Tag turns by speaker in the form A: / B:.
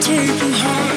A: take heart.